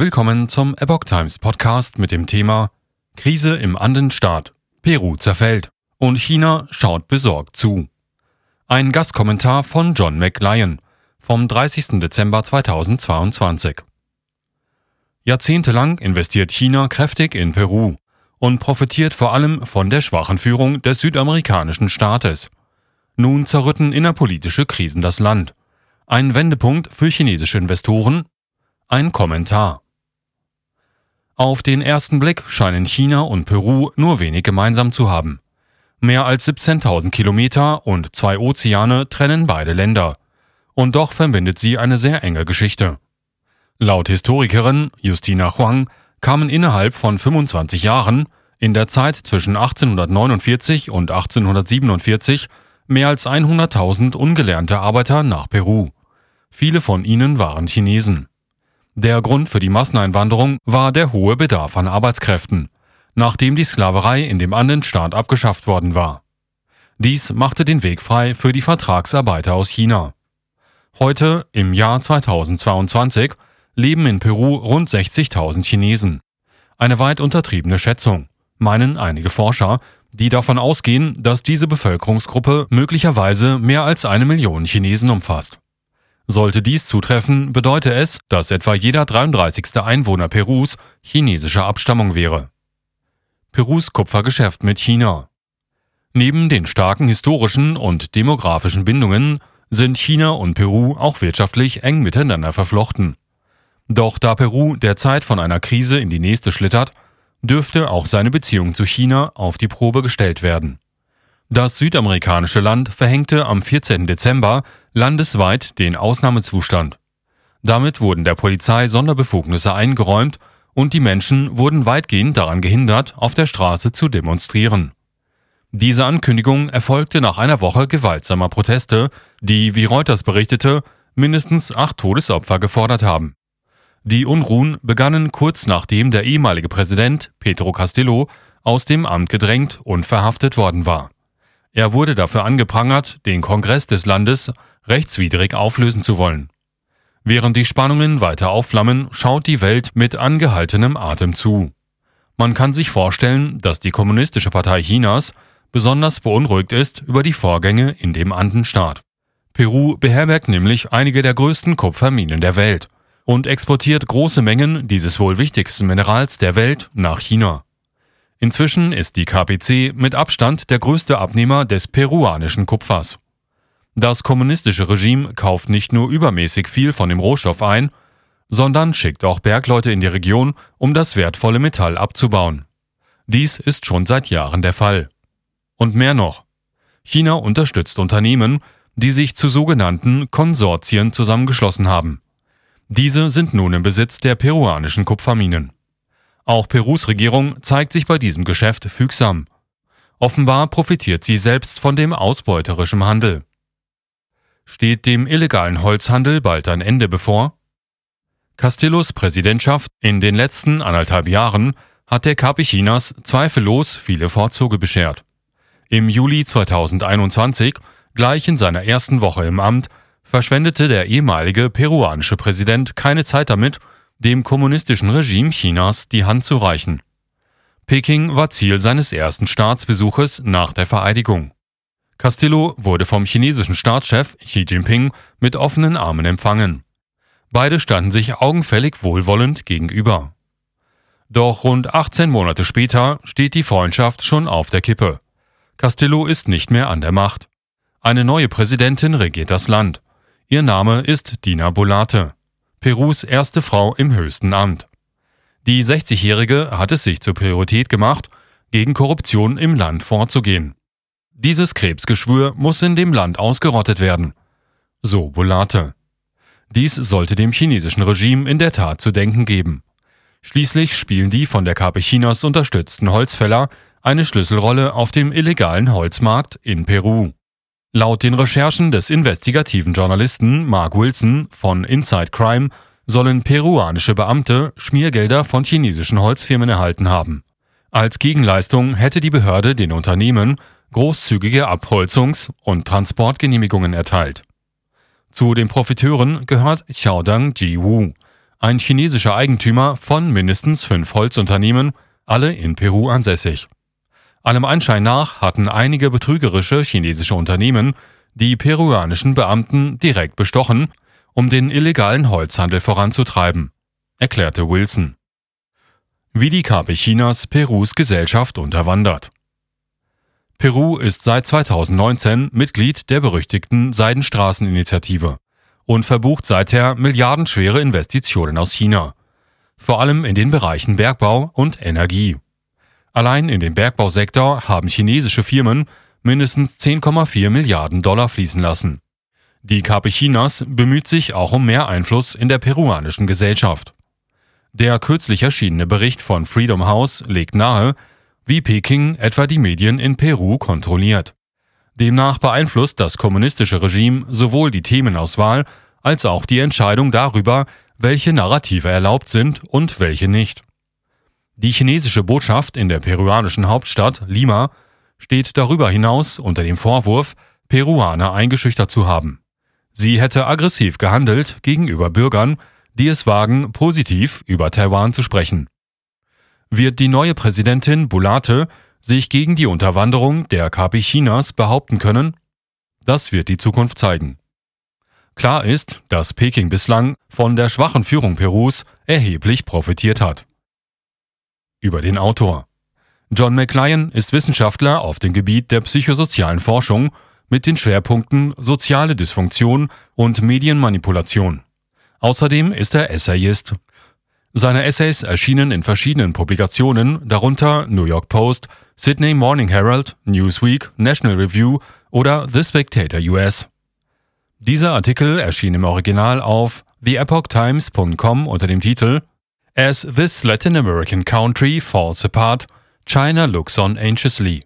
Willkommen zum Epoch Times Podcast mit dem Thema Krise im Andenstaat. Peru zerfällt und China schaut besorgt zu. Ein Gastkommentar von John McLean vom 30. Dezember 2022. Jahrzehntelang investiert China kräftig in Peru und profitiert vor allem von der schwachen Führung des südamerikanischen Staates. Nun zerrütten innerpolitische Krisen das Land. Ein Wendepunkt für chinesische Investoren ein Kommentar. Auf den ersten Blick scheinen China und Peru nur wenig gemeinsam zu haben. Mehr als 17.000 Kilometer und zwei Ozeane trennen beide Länder. Und doch verbindet sie eine sehr enge Geschichte. Laut Historikerin Justina Huang kamen innerhalb von 25 Jahren, in der Zeit zwischen 1849 und 1847, mehr als 100.000 ungelernte Arbeiter nach Peru. Viele von ihnen waren Chinesen. Der Grund für die Masseneinwanderung war der hohe Bedarf an Arbeitskräften, nachdem die Sklaverei in dem Andenstaat abgeschafft worden war. Dies machte den Weg frei für die Vertragsarbeiter aus China. Heute, im Jahr 2022, leben in Peru rund 60.000 Chinesen. Eine weit untertriebene Schätzung, meinen einige Forscher, die davon ausgehen, dass diese Bevölkerungsgruppe möglicherweise mehr als eine Million Chinesen umfasst. Sollte dies zutreffen, bedeute es, dass etwa jeder 33. Einwohner Perus chinesischer Abstammung wäre. Perus Kupfergeschäft mit China. Neben den starken historischen und demografischen Bindungen sind China und Peru auch wirtschaftlich eng miteinander verflochten. Doch da Peru derzeit von einer Krise in die nächste schlittert, dürfte auch seine Beziehung zu China auf die Probe gestellt werden. Das südamerikanische Land verhängte am 14. Dezember landesweit den Ausnahmezustand. Damit wurden der Polizei Sonderbefugnisse eingeräumt und die Menschen wurden weitgehend daran gehindert, auf der Straße zu demonstrieren. Diese Ankündigung erfolgte nach einer Woche gewaltsamer Proteste, die, wie Reuters berichtete, mindestens acht Todesopfer gefordert haben. Die Unruhen begannen kurz nachdem der ehemalige Präsident Pedro Castillo aus dem Amt gedrängt und verhaftet worden war. Er wurde dafür angeprangert, den Kongress des Landes rechtswidrig auflösen zu wollen. Während die Spannungen weiter aufflammen, schaut die Welt mit angehaltenem Atem zu. Man kann sich vorstellen, dass die Kommunistische Partei Chinas besonders beunruhigt ist über die Vorgänge in dem Andenstaat. Peru beherbergt nämlich einige der größten Kupferminen der Welt und exportiert große Mengen dieses wohl wichtigsten Minerals der Welt nach China. Inzwischen ist die KPC mit Abstand der größte Abnehmer des peruanischen Kupfers. Das kommunistische Regime kauft nicht nur übermäßig viel von dem Rohstoff ein, sondern schickt auch Bergleute in die Region, um das wertvolle Metall abzubauen. Dies ist schon seit Jahren der Fall. Und mehr noch. China unterstützt Unternehmen, die sich zu sogenannten Konsortien zusammengeschlossen haben. Diese sind nun im Besitz der peruanischen Kupferminen. Auch Perus Regierung zeigt sich bei diesem Geschäft fügsam. Offenbar profitiert sie selbst von dem ausbeuterischen Handel. Steht dem illegalen Holzhandel bald ein Ende bevor? Castillos Präsidentschaft in den letzten anderthalb Jahren hat der KP Chinas zweifellos viele Vorzüge beschert. Im Juli 2021, gleich in seiner ersten Woche im Amt, verschwendete der ehemalige peruanische Präsident keine Zeit damit, dem kommunistischen Regime Chinas die Hand zu reichen. Peking war Ziel seines ersten Staatsbesuches nach der Vereidigung. Castillo wurde vom chinesischen Staatschef Xi Jinping mit offenen Armen empfangen. Beide standen sich augenfällig wohlwollend gegenüber. Doch rund 18 Monate später steht die Freundschaft schon auf der Kippe. Castillo ist nicht mehr an der Macht. Eine neue Präsidentin regiert das Land. Ihr Name ist Dina Bolate. Perus erste Frau im höchsten Amt. Die 60-Jährige hat es sich zur Priorität gemacht, gegen Korruption im Land vorzugehen. Dieses Krebsgeschwür muss in dem Land ausgerottet werden. So Bolate. Dies sollte dem chinesischen Regime in der Tat zu denken geben. Schließlich spielen die von der KP Chinas unterstützten Holzfäller eine Schlüsselrolle auf dem illegalen Holzmarkt in Peru. Laut den Recherchen des investigativen Journalisten Mark Wilson von Inside Crime sollen peruanische Beamte Schmiergelder von chinesischen Holzfirmen erhalten haben. Als Gegenleistung hätte die Behörde den Unternehmen großzügige Abholzungs- und Transportgenehmigungen erteilt. Zu den Profiteuren gehört Xiaodang Ji Wu, ein chinesischer Eigentümer von mindestens fünf Holzunternehmen, alle in Peru ansässig. Allem Anschein nach hatten einige betrügerische chinesische Unternehmen die peruanischen Beamten direkt bestochen, um den illegalen Holzhandel voranzutreiben, erklärte Wilson. Wie die KP Chinas Perus Gesellschaft unterwandert. Peru ist seit 2019 Mitglied der berüchtigten Seidenstraßeninitiative und verbucht seither milliardenschwere Investitionen aus China, vor allem in den Bereichen Bergbau und Energie. Allein in dem Bergbausektor haben chinesische Firmen mindestens 10,4 Milliarden Dollar fließen lassen. Die KP Chinas bemüht sich auch um mehr Einfluss in der peruanischen Gesellschaft. Der kürzlich erschienene Bericht von Freedom House legt nahe, wie Peking etwa die Medien in Peru kontrolliert. Demnach beeinflusst das kommunistische Regime sowohl die Themenauswahl als auch die Entscheidung darüber, welche Narrative erlaubt sind und welche nicht. Die chinesische Botschaft in der peruanischen Hauptstadt Lima steht darüber hinaus unter dem Vorwurf, Peruaner eingeschüchtert zu haben. Sie hätte aggressiv gehandelt gegenüber Bürgern, die es wagen, positiv über Taiwan zu sprechen wird die neue Präsidentin Bulate sich gegen die Unterwanderung der KP Chinas behaupten können? Das wird die Zukunft zeigen. Klar ist, dass Peking bislang von der schwachen Führung Perus erheblich profitiert hat. Über den Autor. John McLean ist Wissenschaftler auf dem Gebiet der psychosozialen Forschung mit den Schwerpunkten soziale Dysfunktion und Medienmanipulation. Außerdem ist er Essayist seine Essays erschienen in verschiedenen Publikationen, darunter New York Post, Sydney Morning Herald, Newsweek, National Review oder The Spectator US. Dieser Artikel erschien im Original auf theepochtimes.com unter dem Titel As this Latin American country falls apart, China looks on anxiously.